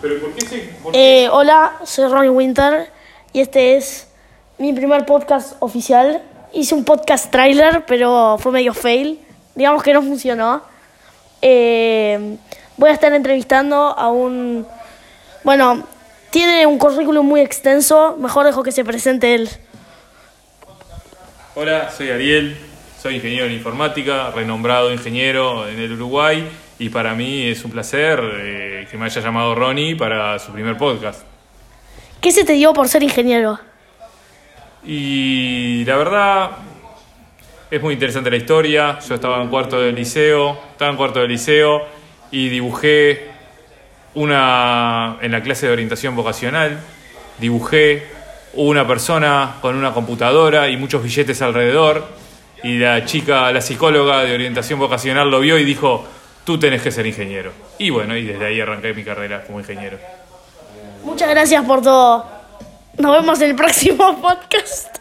¿Pero por qué se.? por qué- Eh, hola, soy Ronnie Winter y este es mi primer podcast oficial. Hice un podcast trailer, pero fue medio fail. Digamos que no funcionó. Eh, voy a estar entrevistando a un... Bueno, tiene un currículum muy extenso. Mejor dejo que se presente él. Hola, soy Ariel, soy ingeniero en informática, renombrado ingeniero en el Uruguay y para mí es un placer eh, que me haya llamado Ronnie para su primer podcast. ¿Qué se te dio por ser ingeniero? Y la verdad es muy interesante la historia. Yo estaba en cuarto de liceo, estaba en cuarto de liceo y dibujé una en la clase de orientación vocacional, dibujé una persona con una computadora y muchos billetes alrededor y la chica, la psicóloga de orientación vocacional lo vio y dijo, "Tú tenés que ser ingeniero." Y bueno, y desde ahí arranqué mi carrera como ingeniero. Muchas gracias por todo. Nos vemos en el próximo podcast.